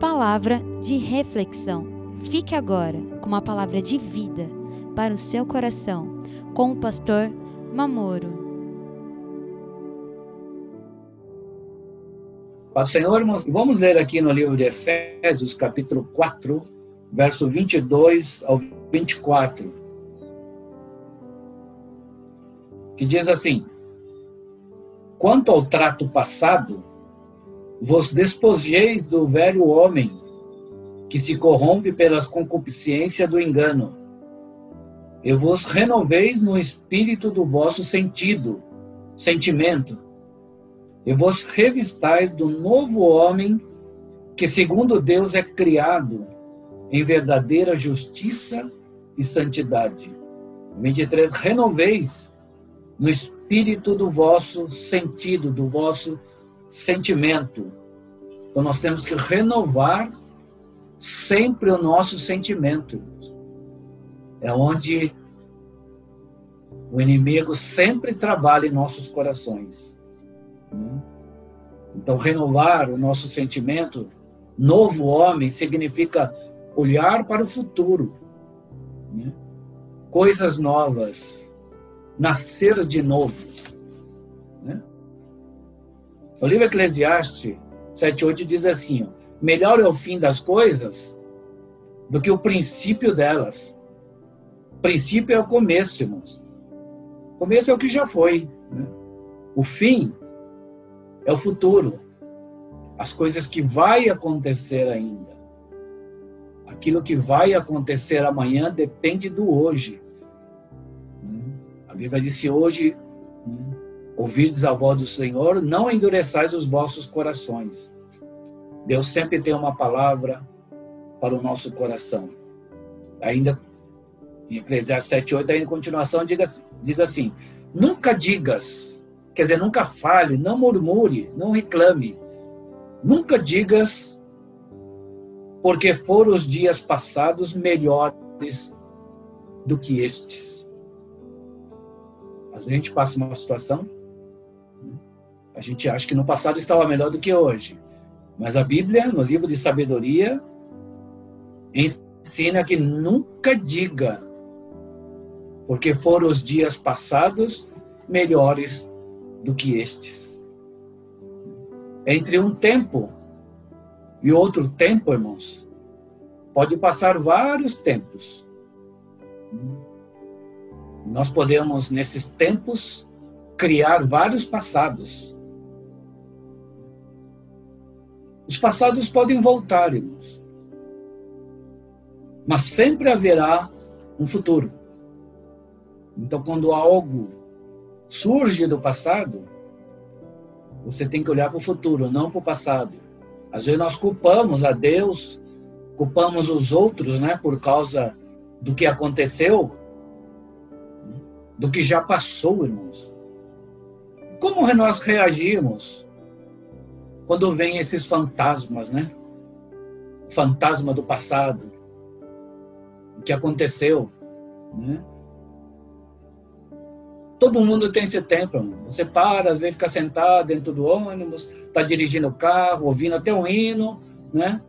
Palavra de reflexão. Fique agora com uma palavra de vida para o seu coração, com o pastor Mamoro. Senhor, vamos ler aqui no livro de Efésios, capítulo 4, verso 22 ao 24, que diz assim: Quanto ao trato passado, vos despojeis do velho homem, que se corrompe pelas concupiscências do engano, e vos renoveis no espírito do vosso sentido, sentimento, e vos revistais do novo homem, que segundo Deus é criado em verdadeira justiça e santidade. 23. Renoveis no espírito do vosso sentido, do vosso sentimento. Então nós temos que renovar sempre o nosso sentimento. É onde o inimigo sempre trabalha em nossos corações. Então, renovar o nosso sentimento, novo homem, significa olhar para o futuro, coisas novas, nascer de novo. O livro Eclesiastes 7,8 diz assim: melhor é o fim das coisas do que o princípio delas. O princípio é o começo, irmãos. O começo é o que já foi. Né? O fim é o futuro. As coisas que vai acontecer ainda. Aquilo que vai acontecer amanhã depende do hoje. A Bíblia disse hoje, ouvides a voz do Senhor, não endureçais os vossos corações. Deus sempre tem uma palavra para o nosso coração. Ainda em Eclesiastes 7:8, ainda em continuação, diz, diz assim: Nunca digas, quer dizer, nunca fale, não murmure, não reclame. Nunca digas porque foram os dias passados melhores do que estes. Mas a gente passa uma situação, a gente acha que no passado estava melhor do que hoje. Mas a Bíblia, no livro de sabedoria, ensina que nunca diga, porque foram os dias passados melhores do que estes. Entre um tempo e outro tempo, irmãos, pode passar vários tempos. Nós podemos, nesses tempos, criar vários passados. Os passados podem voltar, irmãos. Mas sempre haverá um futuro. Então, quando algo surge do passado, você tem que olhar para o futuro, não para o passado. Às vezes nós culpamos a Deus, culpamos os outros, né, por causa do que aconteceu, do que já passou, irmãos. Como nós reagimos quando vem esses fantasmas, né? Fantasma do passado, o que aconteceu, né? Todo mundo tem esse tempo. Você para, às vezes fica sentado dentro do ônibus, está dirigindo o carro, ouvindo até um hino, né?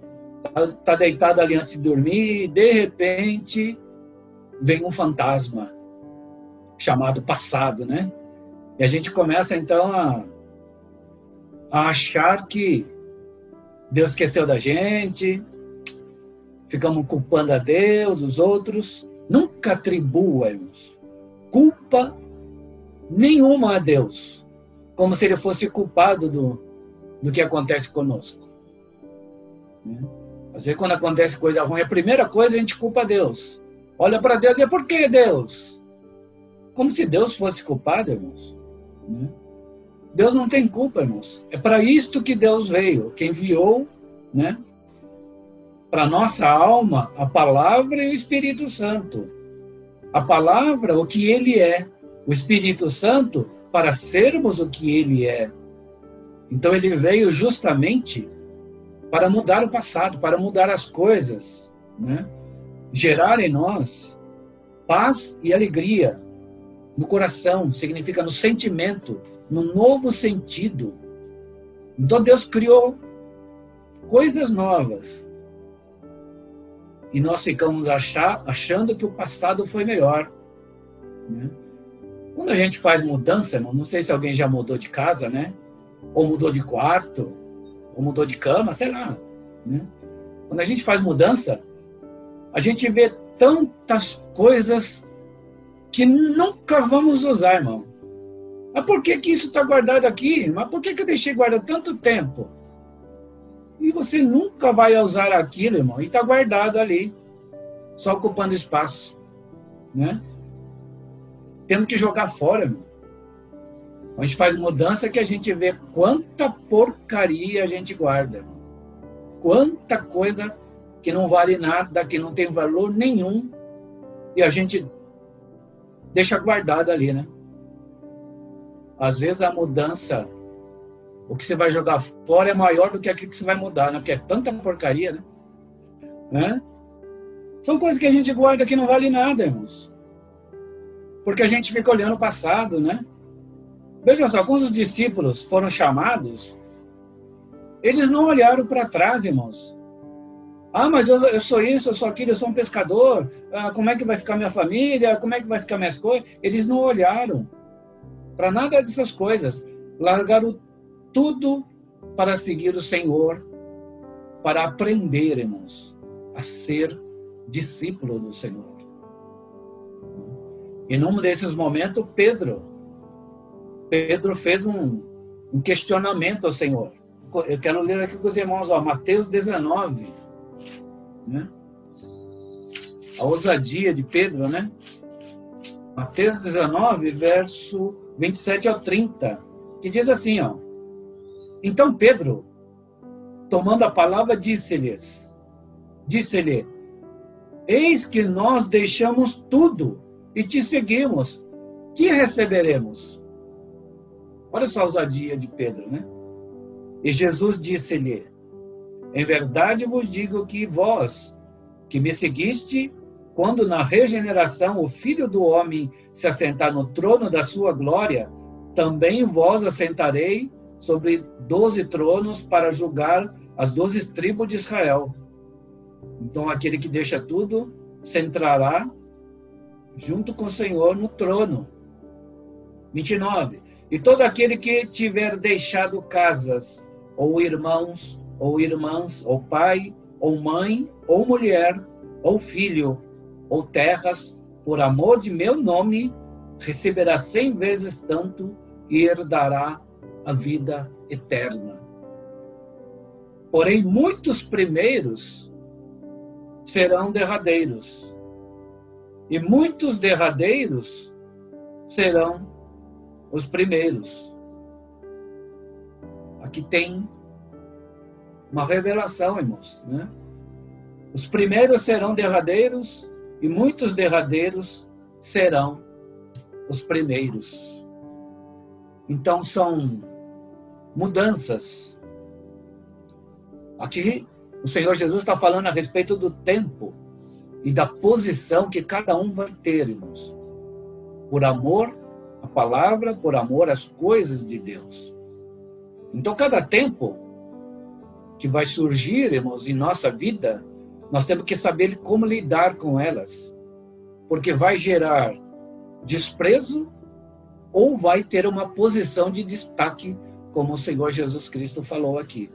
Está tá deitado ali antes de dormir, de repente vem um fantasma chamado passado, né? E a gente começa então a, a achar que Deus esqueceu da gente, ficamos culpando a Deus, os outros. Nunca atribuamos culpa nenhuma a Deus, como se ele fosse culpado do, do que acontece conosco. Né? Às vezes, quando acontece coisa ruim, a primeira coisa a gente culpa a Deus. Olha para Deus e é por que Deus? Como se Deus fosse culpado, irmãos. Né? Deus não tem culpa, irmãos. É para isto que Deus veio, que enviou, né? Para nossa alma, a palavra e o Espírito Santo. A palavra, o que ele é o Espírito Santo para sermos o que ele é. Então ele veio justamente para mudar o passado, para mudar as coisas, né? gerar em nós paz e alegria no coração, significa no sentimento, no novo sentido. Então Deus criou coisas novas. E nós ficamos achar, achando que o passado foi melhor. Né? Quando a gente faz mudança, não sei se alguém já mudou de casa, né? Ou mudou de quarto, ou mudou de cama, sei lá. Né? Quando a gente faz mudança, a gente vê tantas coisas que nunca vamos usar, irmão. Mas por que, que isso está guardado aqui? Mas por que, que eu deixei guardado tanto tempo? E você nunca vai usar aquilo, irmão, e está guardado ali, só ocupando espaço, né? Tendo que jogar fora, irmão. A gente faz mudança que a gente vê quanta porcaria a gente guarda. Quanta coisa que não vale nada, que não tem valor nenhum, e a gente deixa guardado ali, né? Às vezes a mudança o que você vai jogar fora é maior do que aquilo que você vai mudar, né? Porque é tanta porcaria, né? né? São coisas que a gente guarda que não vale nada, irmãos. Porque a gente fica olhando o passado, né? Veja só, quando os discípulos foram chamados, eles não olharam para trás, irmãos. Ah, mas eu, eu, sou isso, eu sou aquilo, eu sou um pescador. Ah, como é que vai ficar minha família? Como é que vai ficar minhas coisas? Eles não olharam para nada dessas coisas. Largaram tudo para seguir o Senhor, para aprender, irmãos, a ser discípulo do Senhor. E num desses momentos, Pedro, Pedro fez um, um questionamento ao Senhor. Eu quero ler aqui com os irmãos, ó, Mateus 19, né? A ousadia de Pedro, né? Mateus 19, verso 27 ao 30, que diz assim, ó: então Pedro, tomando a palavra, disse-lhes: Disse-lhe: Eis que nós deixamos tudo e te seguimos. Que receberemos? Olha só a ousadia de Pedro, né? E Jesus disse-lhe: Em verdade vos digo que vós, que me seguiste, quando na regeneração o Filho do Homem se assentar no trono da sua glória, também vós assentarei sobre doze tronos para julgar as doze tribos de Israel. Então, aquele que deixa tudo se entrará junto com o Senhor no trono. 29. E todo aquele que tiver deixado casas, ou irmãos, ou irmãs, ou pai, ou mãe, ou mulher, ou filho, ou terras, por amor de meu nome, receberá cem vezes tanto e herdará a vida eterna. Porém, muitos primeiros serão derradeiros, e muitos derradeiros serão os primeiros. Aqui tem uma revelação, irmãos, né? Os primeiros serão derradeiros e muitos derradeiros serão os primeiros. Então são mudanças. Aqui o Senhor Jesus está falando a respeito do tempo e da posição que cada um vai ter, irmãos. Por amor à palavra, por amor às coisas de Deus. Então, cada tempo que vai surgir, irmãos, em nossa vida, nós temos que saber como lidar com elas. Porque vai gerar desprezo ou vai ter uma posição de destaque como o Senhor Jesus Cristo falou aqui.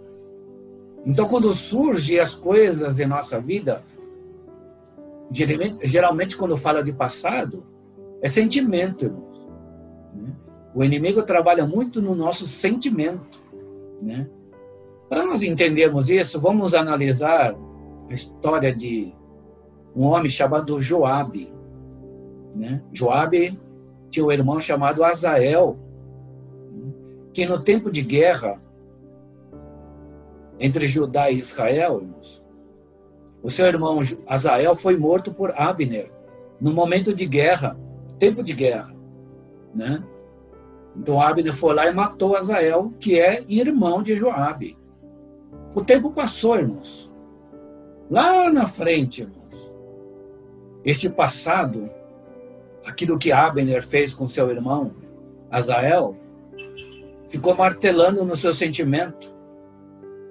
Então, quando surgem as coisas em nossa vida, geralmente quando fala de passado, é sentimento, irmãos. Né? O inimigo trabalha muito no nosso sentimento. Né? Para nós entendermos isso, vamos analisar a história de um homem chamado Joabe. Né? Joabe tinha um irmão chamado Azael, que no tempo de guerra entre Judá e Israel, o seu irmão Azael foi morto por Abner no momento de guerra, tempo de guerra, né? Então Abner foi lá e matou Azael, que é irmão de Joabe. O tempo passou, irmãos. Lá na frente, irmãos. Esse passado, aquilo que Abner fez com seu irmão Azael, ficou martelando no seu sentimento.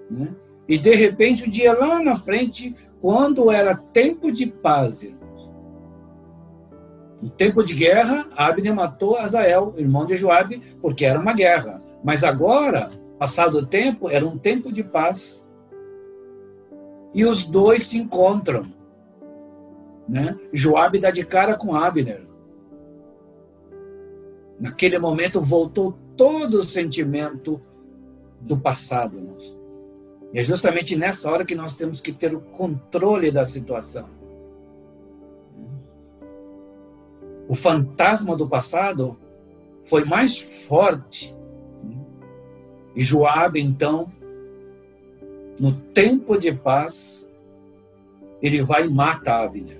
Né? E de repente, o dia lá na frente, quando era tempo de paz, irmãos. No tempo de guerra, Abner matou Azael, irmão de Joabe, porque era uma guerra. Mas agora, passado o tempo, era um tempo de paz. E os dois se encontram. Né? Joabe dá de cara com Abner. Naquele momento voltou todo o sentimento do passado. E é justamente nessa hora que nós temos que ter o controle da situação. O fantasma do passado foi mais forte. E Joabe, então, no tempo de paz, ele vai e mata Abner.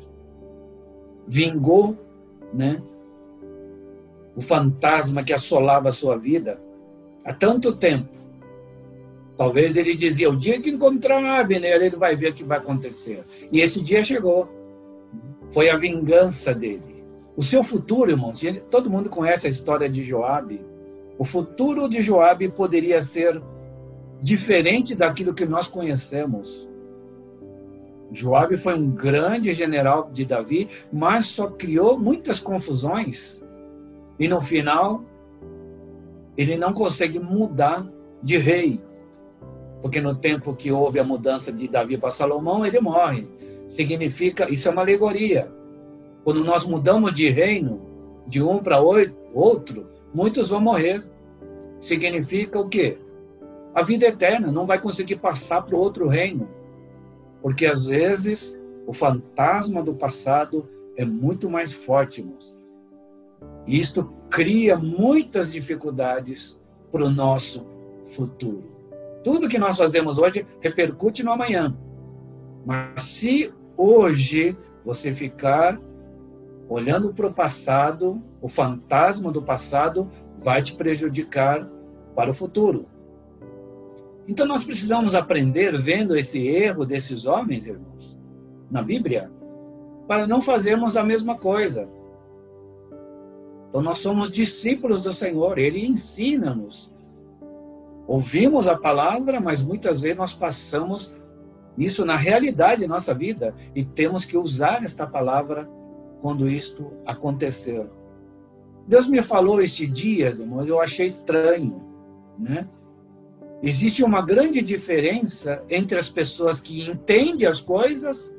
Vingou, né? O fantasma que assolava a sua vida há tanto tempo Talvez ele dizia, o dia que encontrar Abner, ele vai ver o que vai acontecer. E esse dia chegou. Foi a vingança dele. O seu futuro, irmãos, todo mundo conhece a história de Joabe. O futuro de Joabe poderia ser diferente daquilo que nós conhecemos. Joabe foi um grande general de Davi, mas só criou muitas confusões. E no final, ele não consegue mudar de rei porque no tempo que houve a mudança de Davi para Salomão, ele morre. Significa, isso é uma alegoria. Quando nós mudamos de reino, de um para outro, muitos vão morrer. Significa o quê? A vida eterna, não vai conseguir passar para o outro reino. Porque às vezes o fantasma do passado é muito mais forte, irmãos. E isto cria muitas dificuldades para o nosso futuro. Tudo que nós fazemos hoje repercute no amanhã. Mas se hoje você ficar olhando para o passado, o fantasma do passado vai te prejudicar para o futuro. Então nós precisamos aprender vendo esse erro desses homens, irmãos, na Bíblia, para não fazermos a mesma coisa. Então nós somos discípulos do Senhor, ele ensina-nos Ouvimos a palavra, mas muitas vezes nós passamos isso na realidade da nossa vida e temos que usar esta palavra quando isto acontecer. Deus me falou estes dias, irmãos, eu achei estranho, né? Existe uma grande diferença entre as pessoas que entendem as coisas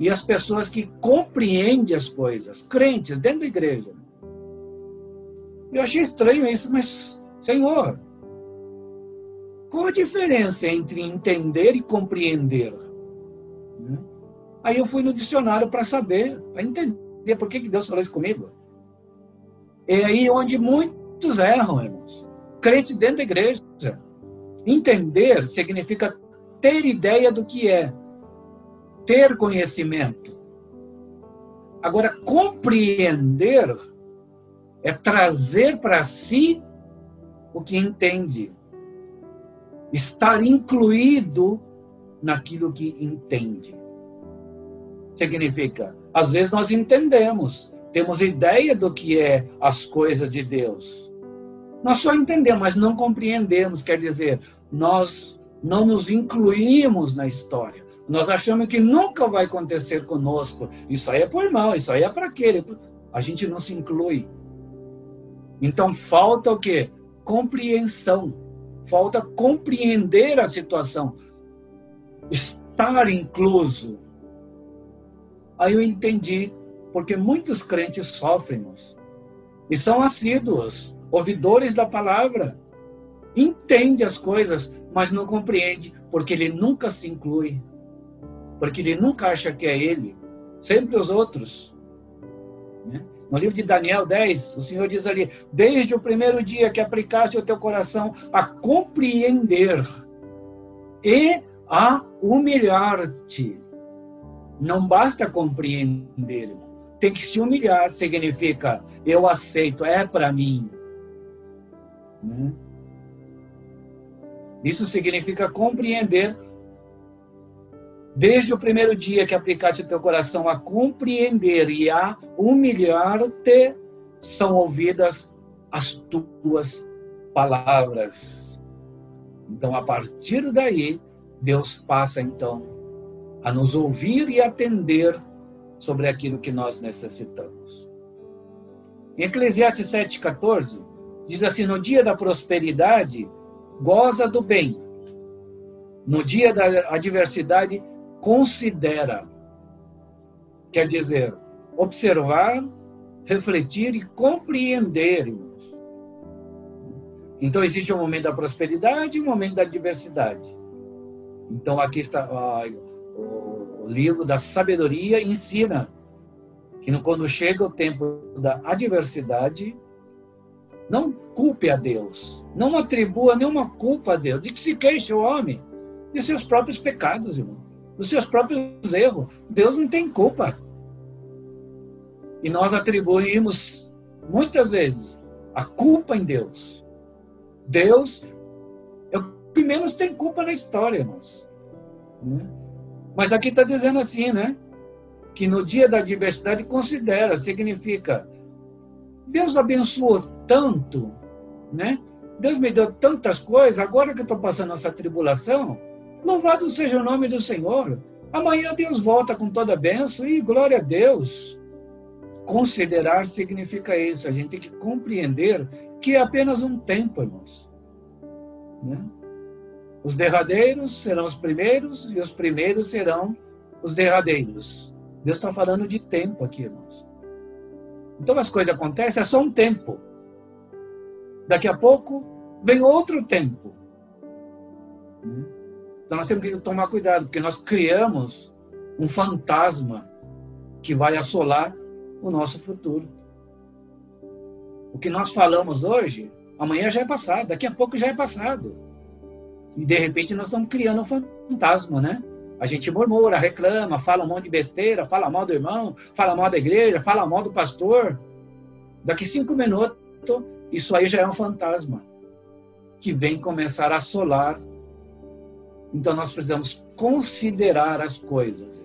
e as pessoas que compreendem as coisas, crentes dentro da igreja. Eu achei estranho isso, mas, Senhor, qual a diferença entre entender e compreender? Né? Aí eu fui no dicionário para saber, para entender por que Deus falou isso comigo. É aí onde muitos erram, irmãos. Crentes dentro da igreja. Entender significa ter ideia do que é, ter conhecimento. Agora, compreender é trazer para si o que entende estar incluído naquilo que entende. Significa, às vezes nós entendemos, temos ideia do que é as coisas de Deus. Nós só entendemos, mas não compreendemos, quer dizer, nós não nos incluímos na história. Nós achamos que nunca vai acontecer conosco. Isso aí é por mal, isso aí é para aquele. A gente não se inclui. Então falta o quê? Compreensão falta compreender a situação, estar incluso. Aí eu entendi, porque muitos crentes sofrem e são assíduos, ouvidores da palavra, entende as coisas, mas não compreende, porque ele nunca se inclui, porque ele nunca acha que é ele, sempre os outros. Né? No livro de Daniel 10, o Senhor diz ali: Desde o primeiro dia que aplicaste o teu coração a compreender e a humilhar-te. Não basta compreender, tem que se humilhar. Significa, eu aceito, é para mim. Hum? Isso significa compreender Desde o primeiro dia que aplicaste o teu coração a compreender e a humilhar-te, são ouvidas as tuas palavras. Então, a partir daí, Deus passa então a nos ouvir e atender sobre aquilo que nós necessitamos. Em Eclesiastes 7,14, diz assim: No dia da prosperidade, goza do bem. No dia da adversidade, considera. Quer dizer, observar, refletir e compreender. Então, existe um momento da prosperidade e um momento da adversidade. Então, aqui está o livro da sabedoria ensina que quando chega o tempo da adversidade, não culpe a Deus, não atribua nenhuma culpa a Deus, de que se queixe o homem de seus próprios pecados, irmão, dos seus próprios erros. Deus não tem culpa. E nós atribuímos muitas vezes a culpa em Deus. Deus é o que menos tem culpa na história, irmãos. Né? Mas aqui está dizendo assim, né? Que no dia da adversidade considera, significa Deus abençoou tanto, né? Deus me deu tantas coisas, agora que eu estou passando essa tribulação, louvado seja o nome do Senhor. Amanhã Deus volta com toda a bênção e glória a Deus. Considerar significa isso, a gente tem que compreender que é apenas um tempo, irmãos. Né? Os derradeiros serão os primeiros e os primeiros serão os derradeiros. Deus está falando de tempo aqui, irmãos. Então as coisas acontecem, é só um tempo. Daqui a pouco vem outro tempo. Então nós temos que tomar cuidado, porque nós criamos um fantasma que vai assolar o nosso futuro. O que nós falamos hoje, amanhã já é passado, daqui a pouco já é passado. E de repente nós estamos criando um fantasma, né? A gente murmura, reclama, fala um monte de besteira, fala mal do irmão, fala mal da igreja, fala mal do pastor. Daqui cinco minutos, isso aí já é um fantasma que vem começar a assolar. Então nós precisamos considerar as coisas.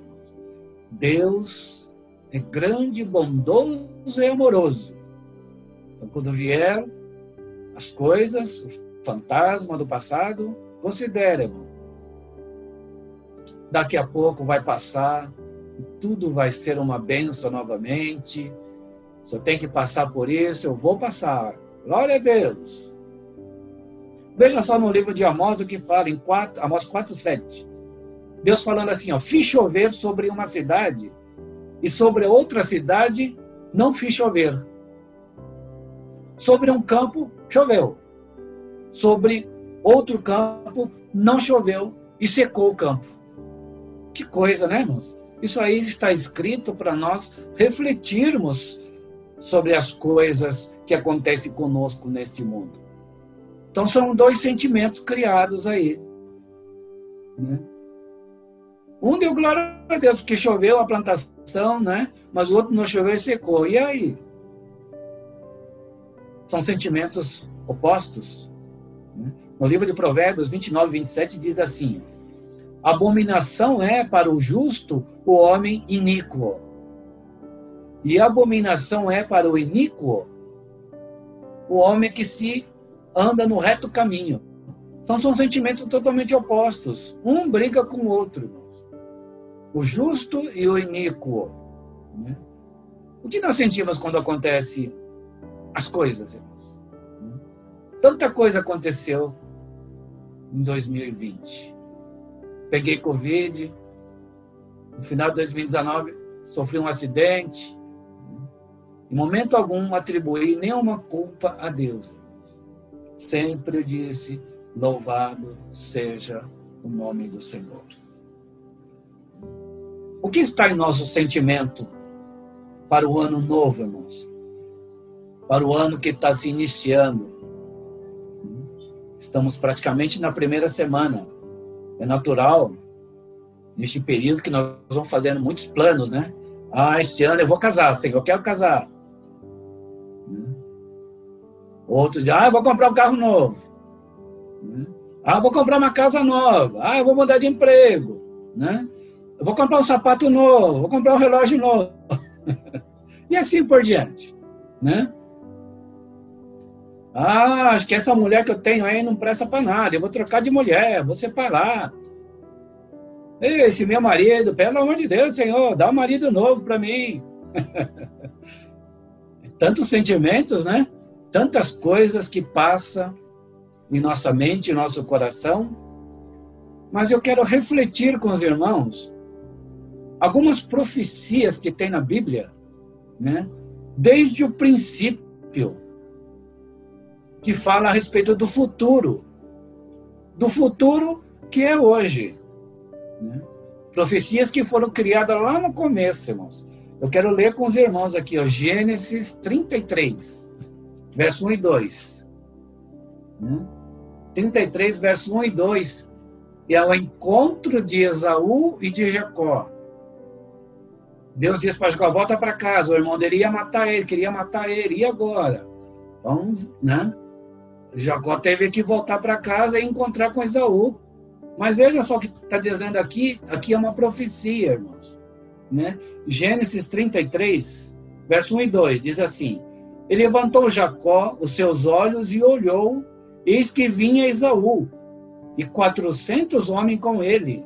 Deus é grande, bondoso e amoroso. Então, quando vier as coisas, o fantasma do passado, Considere. Daqui a pouco vai passar, tudo vai ser uma benção novamente. Se eu tenho que passar por isso, eu vou passar. Glória a Deus. Veja só no livro de Amós o que fala, em 4, Amós 4, 7. Deus falando assim, ó, fiz chover sobre uma cidade e sobre outra cidade não fiz chover. Sobre um campo, choveu. Sobre outro campo não choveu e secou o campo. Que coisa, né, irmãos? Isso aí está escrito para nós refletirmos sobre as coisas que acontecem conosco neste mundo. Então são dois sentimentos criados aí. Né? Um deu glória a Deus porque choveu a plantação, né? Mas o outro não choveu e secou. E aí? São sentimentos opostos. Né? No livro de Provérbios 29, 27 diz assim: Abominação é para o justo o homem iníquo, e abominação é para o iníquo o homem que se anda no reto caminho. Então são sentimentos totalmente opostos. Um briga com o outro. O justo e o iníquo. Né? O que nós sentimos quando acontece as coisas, irmãos? Tanta coisa aconteceu em 2020. Peguei Covid, no final de 2019 sofri um acidente. Em momento algum atribuí nenhuma culpa a Deus. Sempre disse: louvado seja o nome do Senhor. O que está em nosso sentimento para o ano novo, irmãos? Para o ano que está se iniciando Estamos praticamente na primeira semana. É natural, neste período que nós vamos fazendo muitos planos, né? Ah, este ano eu vou casar, Senhor, eu quero casar. Outro dia, ah, eu vou comprar um carro novo. Ah, eu vou comprar uma casa nova. Ah, eu vou mudar de emprego. Né? Eu vou comprar um sapato novo, vou comprar um relógio novo. e assim por diante. Né? Ah, acho que essa mulher que eu tenho aí não presta para nada. Eu vou trocar de mulher, vou separar. Esse meu marido, pelo amor de Deus, Senhor, dá um marido novo para mim. Tantos sentimentos, né? Tantas coisas que passam em nossa mente, em nosso coração. Mas eu quero refletir com os irmãos algumas profecias que tem na Bíblia, né? Desde o princípio, que fala a respeito do futuro, do futuro que é hoje. Né? Profecias que foram criadas lá no começo, irmãos. Eu quero ler com os irmãos aqui, ó, Gênesis 33, verso 1 e 2. Né? 33, verso 1 e 2. E ao encontro de Esaú e de Jacó. Deus diz para Jacó, volta para casa. O irmão dele ia matar ele, queria matar ele. E agora? Então, né? Jacó teve que voltar para casa e encontrar com Esaú. Mas veja só o que está dizendo aqui, aqui é uma profecia, irmãos. Né? Gênesis 33, verso 1 e 2, diz assim, E levantou Jacó os seus olhos e olhou, eis que vinha Esaú, e quatrocentos homens com ele.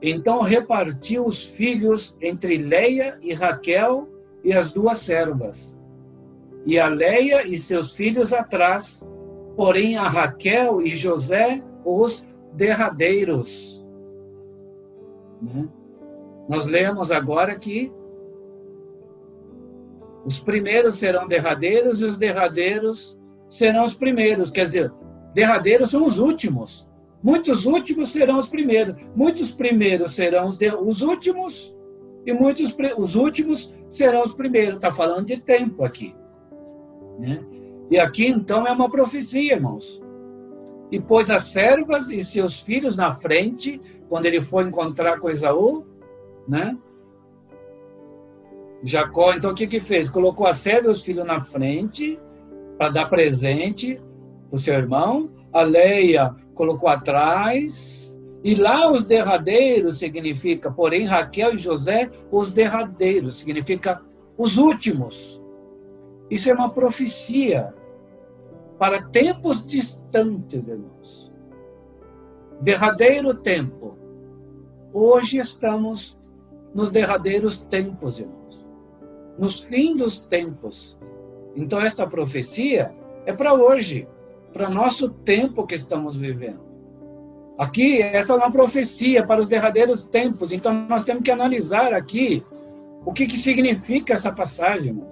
Então repartiu os filhos entre Leia e Raquel e as duas servas. E a Leia e seus filhos atrás, porém a Raquel e José os derradeiros. Né? Nós lemos agora que os primeiros serão derradeiros e os derradeiros serão os primeiros. Quer dizer, derradeiros são os últimos. Muitos últimos serão os primeiros. Muitos primeiros serão os, de, os últimos e muitos os últimos serão os primeiros. Está falando de tempo aqui. Né? E aqui, então, é uma profecia, irmãos. E pôs as servas e seus filhos na frente, quando ele foi encontrar com Esaú, né? Jacó, então, o que que fez? Colocou a serva e os filhos na frente, para dar presente para o seu irmão. A Leia colocou atrás. E lá os derradeiros significa, porém, Raquel e José, os derradeiros, significa os últimos. Isso é uma profecia para tempos distantes, irmãos. Derradeiro tempo. Hoje estamos nos derradeiros tempos, irmãos. Nos fins dos tempos. Então, esta profecia é para hoje, para nosso tempo que estamos vivendo. Aqui, essa é uma profecia para os derradeiros tempos. Então, nós temos que analisar aqui o que, que significa essa passagem.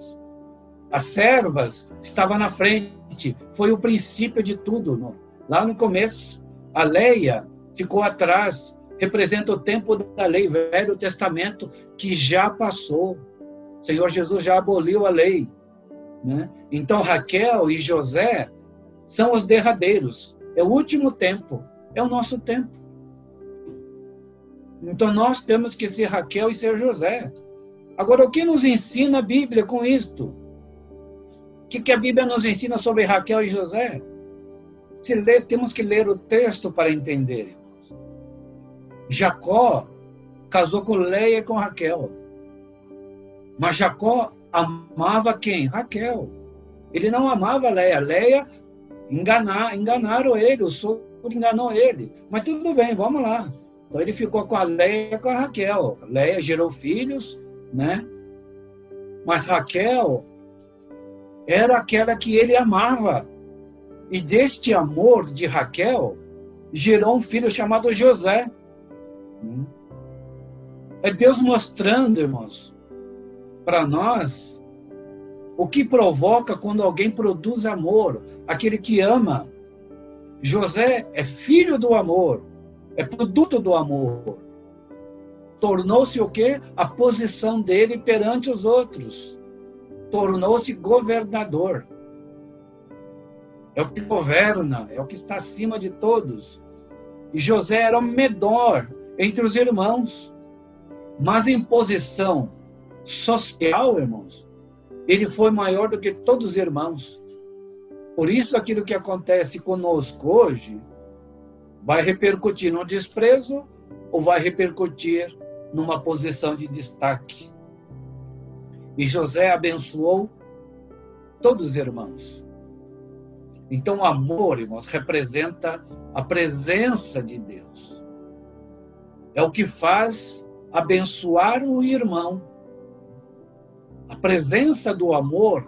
As servas estavam na frente, foi o princípio de tudo. Lá no começo, a Leia ficou atrás, representa o tempo da lei, Velho Testamento, que já passou. O Senhor Jesus já aboliu a lei. Né? Então, Raquel e José são os derradeiros. É o último tempo, é o nosso tempo. Então, nós temos que ser Raquel e ser José. Agora, o que nos ensina a Bíblia com isto? O que, que a Bíblia nos ensina sobre Raquel e José? Se ler, temos que ler o texto para entender. Jacó casou com Leia e com Raquel. Mas Jacó amava quem? Raquel. Ele não amava Leia. Leia enganar, enganaram ele, o sogro enganou ele. Mas tudo bem, vamos lá. Então ele ficou com a Leia e com a Raquel. Leia gerou filhos, né? Mas Raquel era aquela que ele amava. E deste amor de Raquel, gerou um filho chamado José. É Deus mostrando, irmãos, para nós o que provoca quando alguém produz amor, aquele que ama. José é filho do amor, é produto do amor. Tornou-se o quê? A posição dele perante os outros tornou-se governador. É o que governa, é o que está acima de todos. E José era o menor entre os irmãos. Mas em posição social, irmãos, ele foi maior do que todos os irmãos. Por isso, aquilo que acontece conosco hoje vai repercutir no desprezo ou vai repercutir numa posição de destaque. E José abençoou todos os irmãos. Então, o amor, irmãos, representa a presença de Deus. é o que faz abençoar o irmão. A presença do amor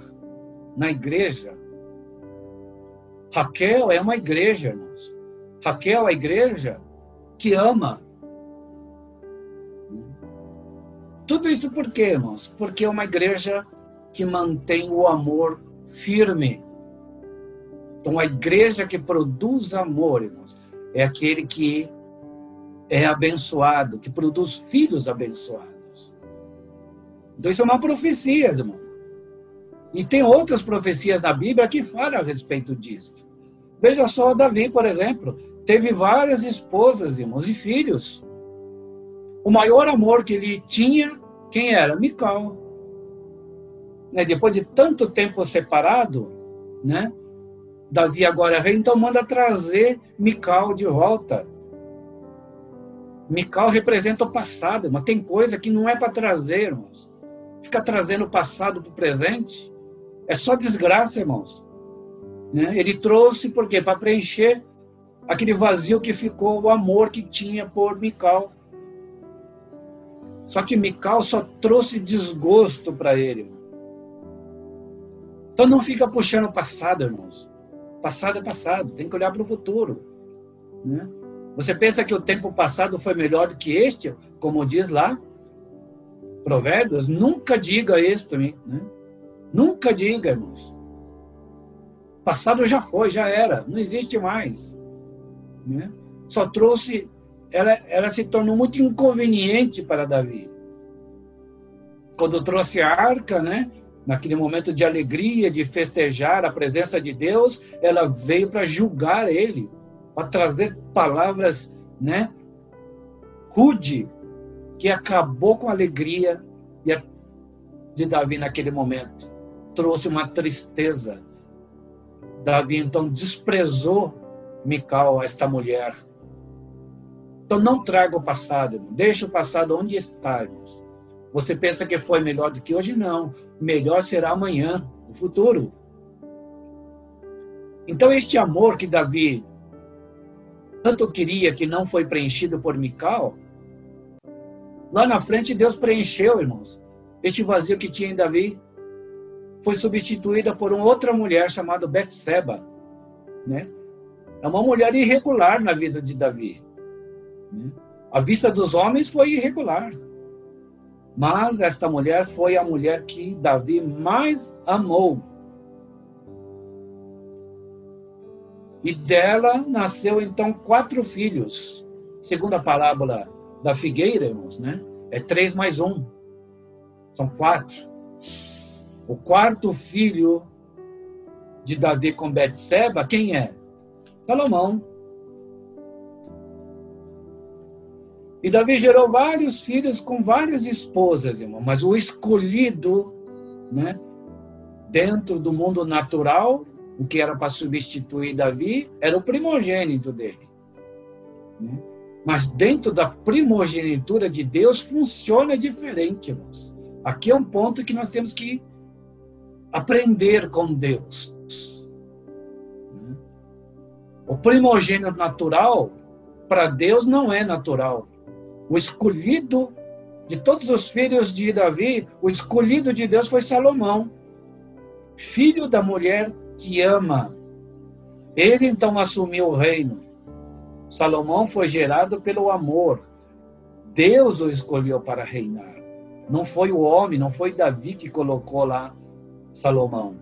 na igreja. Raquel é uma igreja, irmãos. Raquel é a igreja que ama. Tudo isso por quê, irmãos? Porque é uma igreja que mantém o amor firme. Então, a igreja que produz amor, irmãos, é aquele que é abençoado, que produz filhos abençoados. Então, isso é uma profecia, irmão. E tem outras profecias na Bíblia que falam a respeito disso. Veja só, Davi, por exemplo, teve várias esposas, irmãos, e filhos. O maior amor que ele tinha, quem era? Mical. Né? Depois de tanto tempo separado, né? Davi agora é rei, então manda trazer Mical de volta. Mical representa o passado, mas tem coisa que não é para trazer, irmãos. Fica trazendo o passado para o presente. É só desgraça, irmãos. Né? Ele trouxe por quê? Para preencher aquele vazio que ficou, o amor que tinha por Mical. Só que Mical só trouxe desgosto para ele. Então não fica puxando o passado, irmãos. Passado é passado, tem que olhar para o futuro. Né? Você pensa que o tempo passado foi melhor do que este, como diz lá? Provérbios, nunca diga isso, né? Nunca diga, irmãos. Passado já foi, já era, não existe mais. Né? Só trouxe, ela, ela se tornou muito inconveniente para Davi. Quando trouxe a arca, né? naquele momento de alegria, de festejar a presença de Deus, ela veio para julgar ele, para trazer palavras, né, rude, que acabou com a alegria de Davi naquele momento. Trouxe uma tristeza. Davi então desprezou Mical, esta mulher. Então não traga o passado, deixa o passado onde está. Você pensa que foi melhor do que hoje? Não. Melhor será amanhã, no futuro. Então, este amor que Davi tanto queria que não foi preenchido por Mical, lá na frente Deus preencheu, irmãos. Este vazio que tinha em Davi foi substituída por uma outra mulher chamada Betseba, né? É uma mulher irregular na vida de Davi. Né? A vista dos homens foi irregular. Mas esta mulher foi a mulher que Davi mais amou. E dela nasceu então quatro filhos. Segundo a parábola da figueira, irmãos, né? É três mais um. São quatro. O quarto filho de Davi com Betseba, quem é? Salomão. E Davi gerou vários filhos com várias esposas, irmão, mas o escolhido, né, dentro do mundo natural, o que era para substituir Davi, era o primogênito dele. Né? Mas dentro da primogenitura de Deus funciona diferente, irmãos. Aqui é um ponto que nós temos que aprender com Deus. O primogênito natural, para Deus, não é natural o escolhido de todos os filhos de Davi, o escolhido de Deus foi Salomão, filho da mulher que ama. Ele então assumiu o reino. Salomão foi gerado pelo amor. Deus o escolheu para reinar. Não foi o homem, não foi Davi que colocou lá Salomão.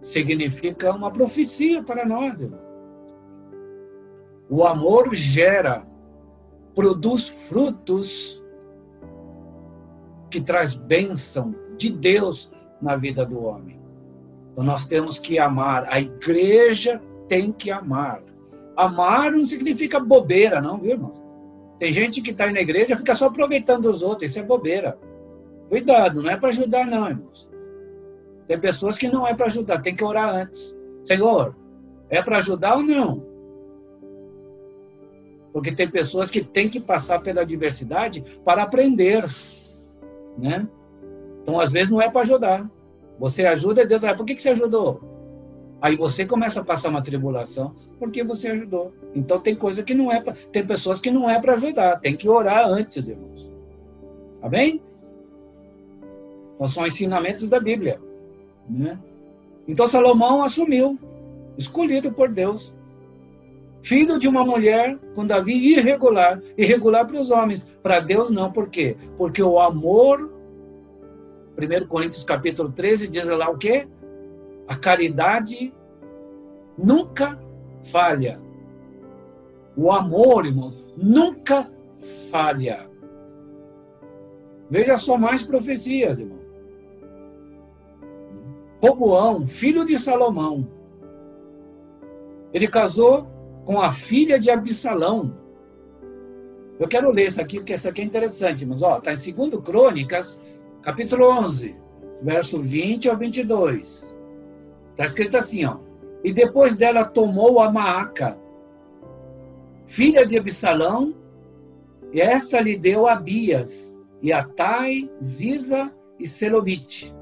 Significa uma profecia para nós. Irmão. O amor gera produz frutos que traz bênção de Deus na vida do homem. Então nós temos que amar. A igreja tem que amar. Amar não significa bobeira, não, viu, irmão? Tem gente que está na igreja e fica só aproveitando os outros. Isso é bobeira. Cuidado, não é para ajudar, não, irmãos. Tem pessoas que não é para ajudar, tem que orar antes. Senhor, é para ajudar ou não? Porque tem pessoas que têm que passar pela adversidade para aprender, né? Então, às vezes, não é para ajudar. Você ajuda e Deus vai, por que, que você ajudou? Aí você começa a passar uma tribulação porque você ajudou. Então tem coisa que não é para. Tem pessoas que não é para ajudar. Tem que orar antes, irmãos. Amém? Então são ensinamentos da Bíblia. Né? Então Salomão assumiu, escolhido por Deus. Filho de uma mulher com Davi irregular. Irregular para os homens. Para Deus não. Por quê? Porque o amor. 1 Coríntios capítulo 13 diz lá o quê? A caridade nunca falha. O amor, irmão, nunca falha. Veja só mais profecias, irmão. Roboão, filho de Salomão, ele casou com a filha de Absalão. Eu quero ler isso aqui, porque isso aqui é interessante, mas ó, está em 2 Crônicas, capítulo 11, verso 20 ao 22. Está escrito assim, ó. E depois dela tomou a Maaca, filha de Absalão, e esta lhe deu Abias, e Atai, Ziza e Selomite.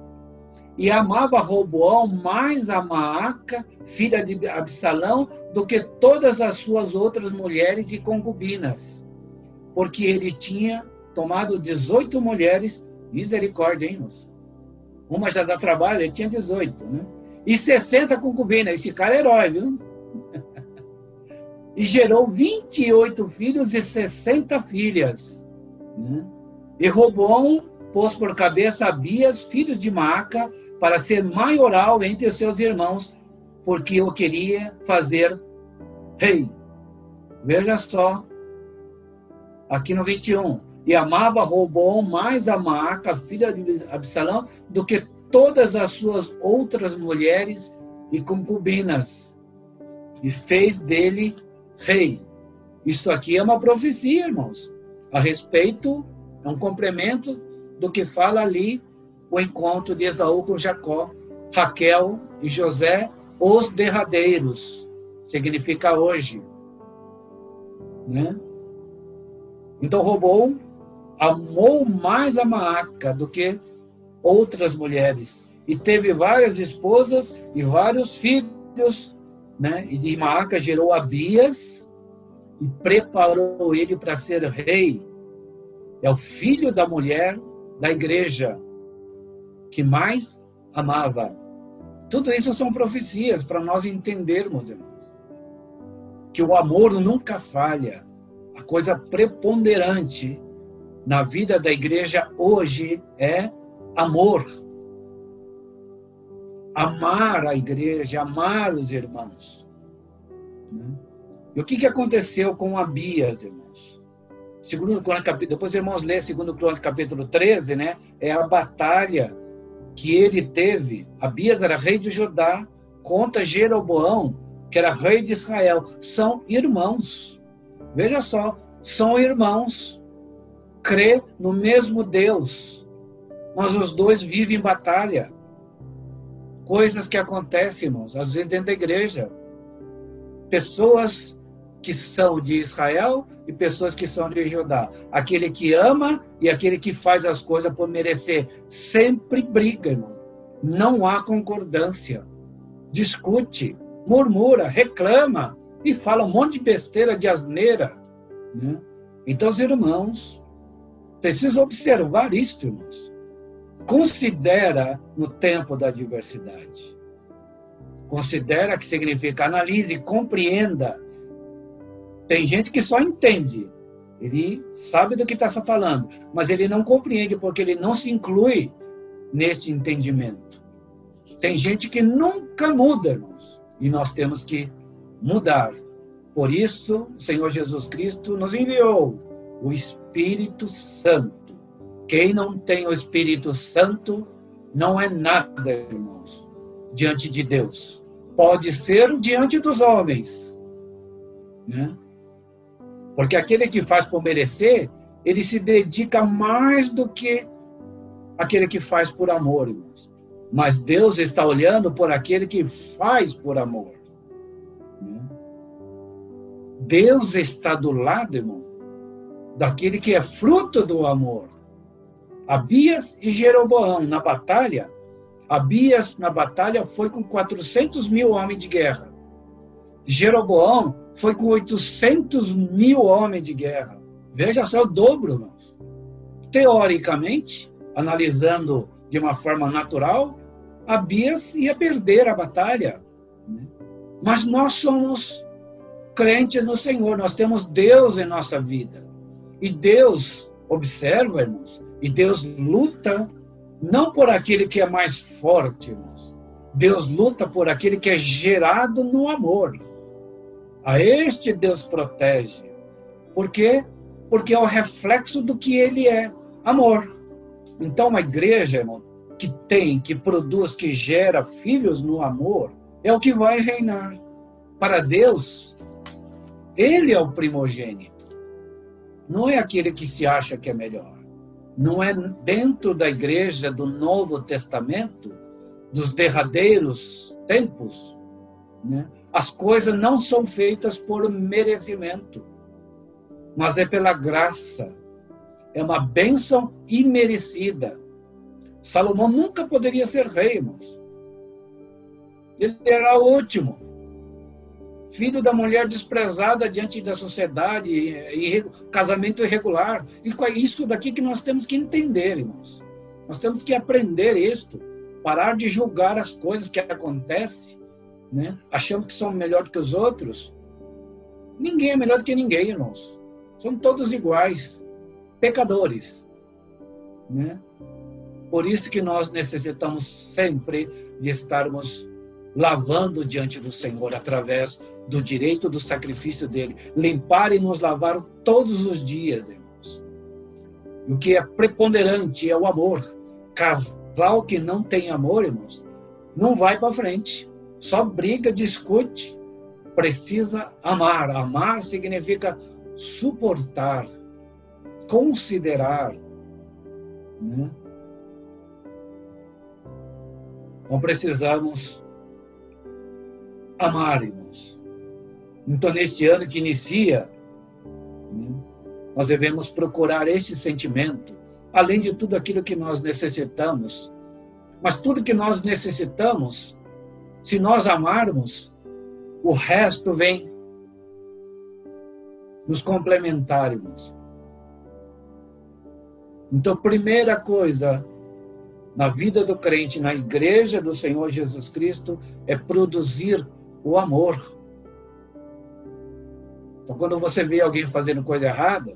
E amava Roboão mais a Maaca, filha de Absalão, do que todas as suas outras mulheres e concubinas, porque ele tinha tomado 18 mulheres, misericórdia, hein, moço? Uma já dá trabalho, ele tinha 18, né? E 60 concubinas. Esse cara é herói, viu? e gerou 28 filhos e 60 filhas. Né? E Robão pôs por cabeça Abias, filhos de Maaca, para ser maioral entre os seus irmãos, porque o queria fazer rei. Veja só, aqui no 21. E amava Robão mais a Maaca, filha de Absalão, do que todas as suas outras mulheres e concubinas e fez dele rei. Isto aqui é uma profecia, irmãos, a respeito, é um complemento do que fala ali o encontro de Esaú com Jacó, Raquel e José, os derradeiros, significa hoje. Né? Então roubou, amou mais a Maaca do que outras mulheres. E teve várias esposas e vários filhos, né? E de Maaca gerou Abias e preparou ele para ser rei. É o filho da mulher da igreja que mais amava. Tudo isso são profecias para nós entendermos, irmãos, que o amor nunca falha. A coisa preponderante na vida da igreja hoje é amor. Amar a igreja, amar os irmãos. Né? E o que, que aconteceu com Abias, irmãos? Segundo capítulo, depois irmãos lê segundo Crônica capítulo 13, né? É a batalha que ele teve. Abias era rei de Judá contra Jeroboão, que era rei de Israel. São irmãos. Veja só, são irmãos. Crê no mesmo Deus mas os dois vivem em batalha. Coisas que acontecem, irmãos, às vezes dentro da igreja. Pessoas que são de Israel e pessoas que são de Judá. Aquele que ama e aquele que faz as coisas por merecer. Sempre briga, irmão. Não há concordância. Discute, murmura, reclama e fala um monte de besteira, de asneira. Né? Então, os irmãos precisam observar isso, irmãos considera no tempo da diversidade. Considera que significa analise, compreenda. Tem gente que só entende, ele sabe do que está falando, mas ele não compreende porque ele não se inclui neste entendimento. Tem gente que nunca muda, irmãos, e nós temos que mudar. Por isso, o Senhor Jesus Cristo nos enviou o Espírito Santo quem não tem o Espírito Santo não é nada, irmãos, diante de Deus. Pode ser diante dos homens, né? Porque aquele que faz por merecer, ele se dedica mais do que aquele que faz por amor, irmãos. Mas Deus está olhando por aquele que faz por amor. Né? Deus está do lado, irmão, daquele que é fruto do amor. Abias e Jeroboão na batalha, Abias, na batalha, foi com 400 mil homens de guerra. Jeroboão foi com 800 mil homens de guerra. Veja só o dobro, irmãos. Teoricamente, analisando de uma forma natural, Abias ia perder a batalha. Né? Mas nós somos crentes no Senhor, nós temos Deus em nossa vida. E Deus, observa, irmãos, e Deus luta não por aquele que é mais forte, irmãos. Deus luta por aquele que é gerado no amor. A este Deus protege. Por quê? Porque é o reflexo do que ele é, amor. Então, uma igreja, irmão, que tem, que produz, que gera filhos no amor, é o que vai reinar. Para Deus, ele é o primogênito. Não é aquele que se acha que é melhor. Não é dentro da igreja do Novo Testamento, dos derradeiros tempos, né? as coisas não são feitas por merecimento, mas é pela graça. É uma bênção imerecida. Salomão nunca poderia ser rei, irmãos. Ele era o último. Filho da mulher desprezada diante da sociedade, e, casamento irregular. E isso daqui que nós temos que entender, irmãos. Nós temos que aprender isto. Parar de julgar as coisas que acontecem, né? achando que são melhor que os outros. Ninguém é melhor que ninguém, irmãos. Somos todos iguais, pecadores. Né? Por isso que nós necessitamos sempre de estarmos lavando diante do Senhor através do direito do sacrifício dele. Limpar e nos lavar todos os dias, irmãos. O que é preponderante é o amor. Casal que não tem amor, irmãos, não vai para frente. Só briga, discute. Precisa amar. Amar significa suportar, considerar. Né? Precisamos amar, irmãos. Então, neste ano que inicia, nós devemos procurar este sentimento, além de tudo aquilo que nós necessitamos. Mas tudo que nós necessitamos, se nós amarmos, o resto vem nos complementar, irmãos. Então, primeira coisa, na vida do crente, na igreja do Senhor Jesus Cristo, é produzir o amor. Então, quando você vê alguém fazendo coisa errada,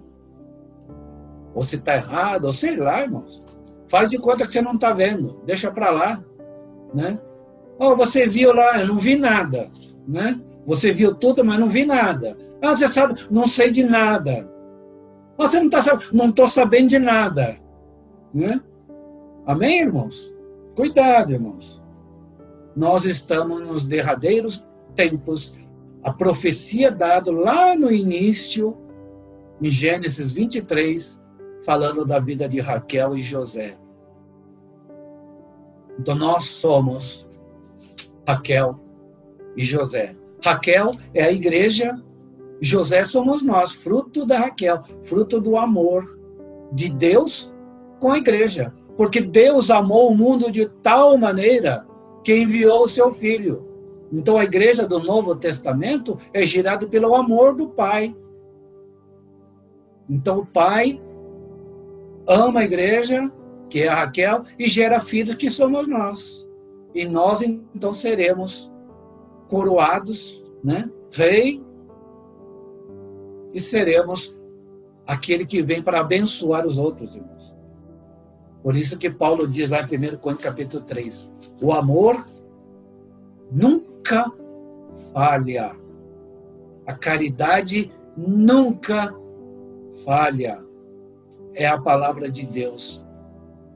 ou se está errado, ou sei lá, irmãos, faz de conta que você não está vendo, deixa para lá, né? Oh, você viu lá, eu não vi nada, né? Você viu tudo, mas não vi nada. Ah, você sabe, não sei de nada. Você não está sabendo, não estou sabendo de nada, né? Amém, irmãos? Cuidado, irmãos. Nós estamos nos derradeiros tempos. A profecia dada lá no início, em Gênesis 23, falando da vida de Raquel e José. Então nós somos Raquel e José. Raquel é a igreja, José somos nós, fruto da Raquel, fruto do amor de Deus com a igreja. Porque Deus amou o mundo de tal maneira que enviou o seu filho. Então a igreja do Novo Testamento é girada pelo amor do Pai. Então o Pai ama a igreja, que é a Raquel, e gera filhos que somos nós. E nós então seremos coroados, né? Rei e seremos aquele que vem para abençoar os outros, irmãos. Por isso que Paulo diz lá em 1 Coríntios capítulo 3, o amor nunca falha. A caridade nunca falha. É a palavra de Deus.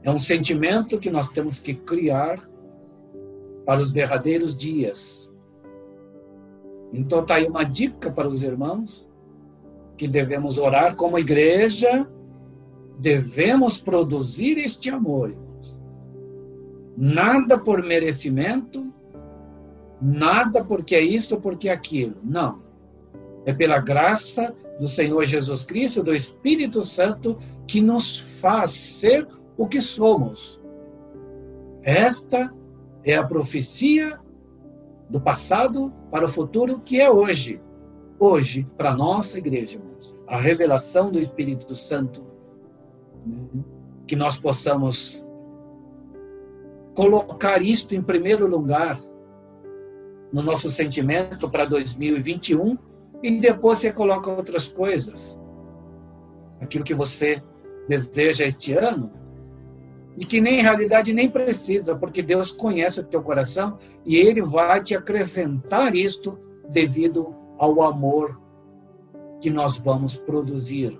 É um sentimento que nós temos que criar para os derradeiros dias. Então está aí uma dica para os irmãos que devemos orar como igreja devemos produzir este amor. Nada por merecimento, nada porque é isto porque é aquilo. Não. É pela graça do Senhor Jesus Cristo, do Espírito Santo, que nos faz ser o que somos. Esta É a profecia do passado para o futuro que é hoje. Hoje, para a nossa igreja. A revelação do Espírito Santo. Que nós possamos colocar isto em primeiro lugar no nosso sentimento para 2021 e depois você coloca outras coisas. Aquilo que você deseja este ano e que nem em realidade nem precisa, porque Deus conhece o teu coração e ele vai te acrescentar isto devido ao amor que nós vamos produzir.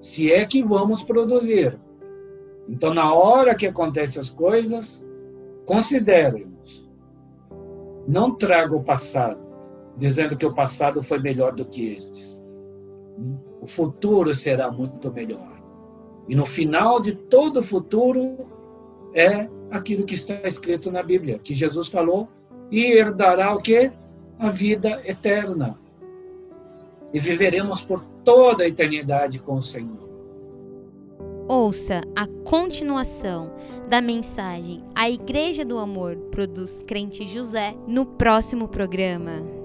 Se é que vamos produzir. Então, na hora que acontecem as coisas, considerem-nos. Não traga o passado, dizendo que o passado foi melhor do que estes. O futuro será muito melhor. E no final de todo o futuro é aquilo que está escrito na Bíblia, que Jesus falou, e herdará o quê? A vida eterna. E viveremos por toda a eternidade com o Senhor. Ouça a continuação da mensagem A Igreja do Amor produz Crente José no próximo programa.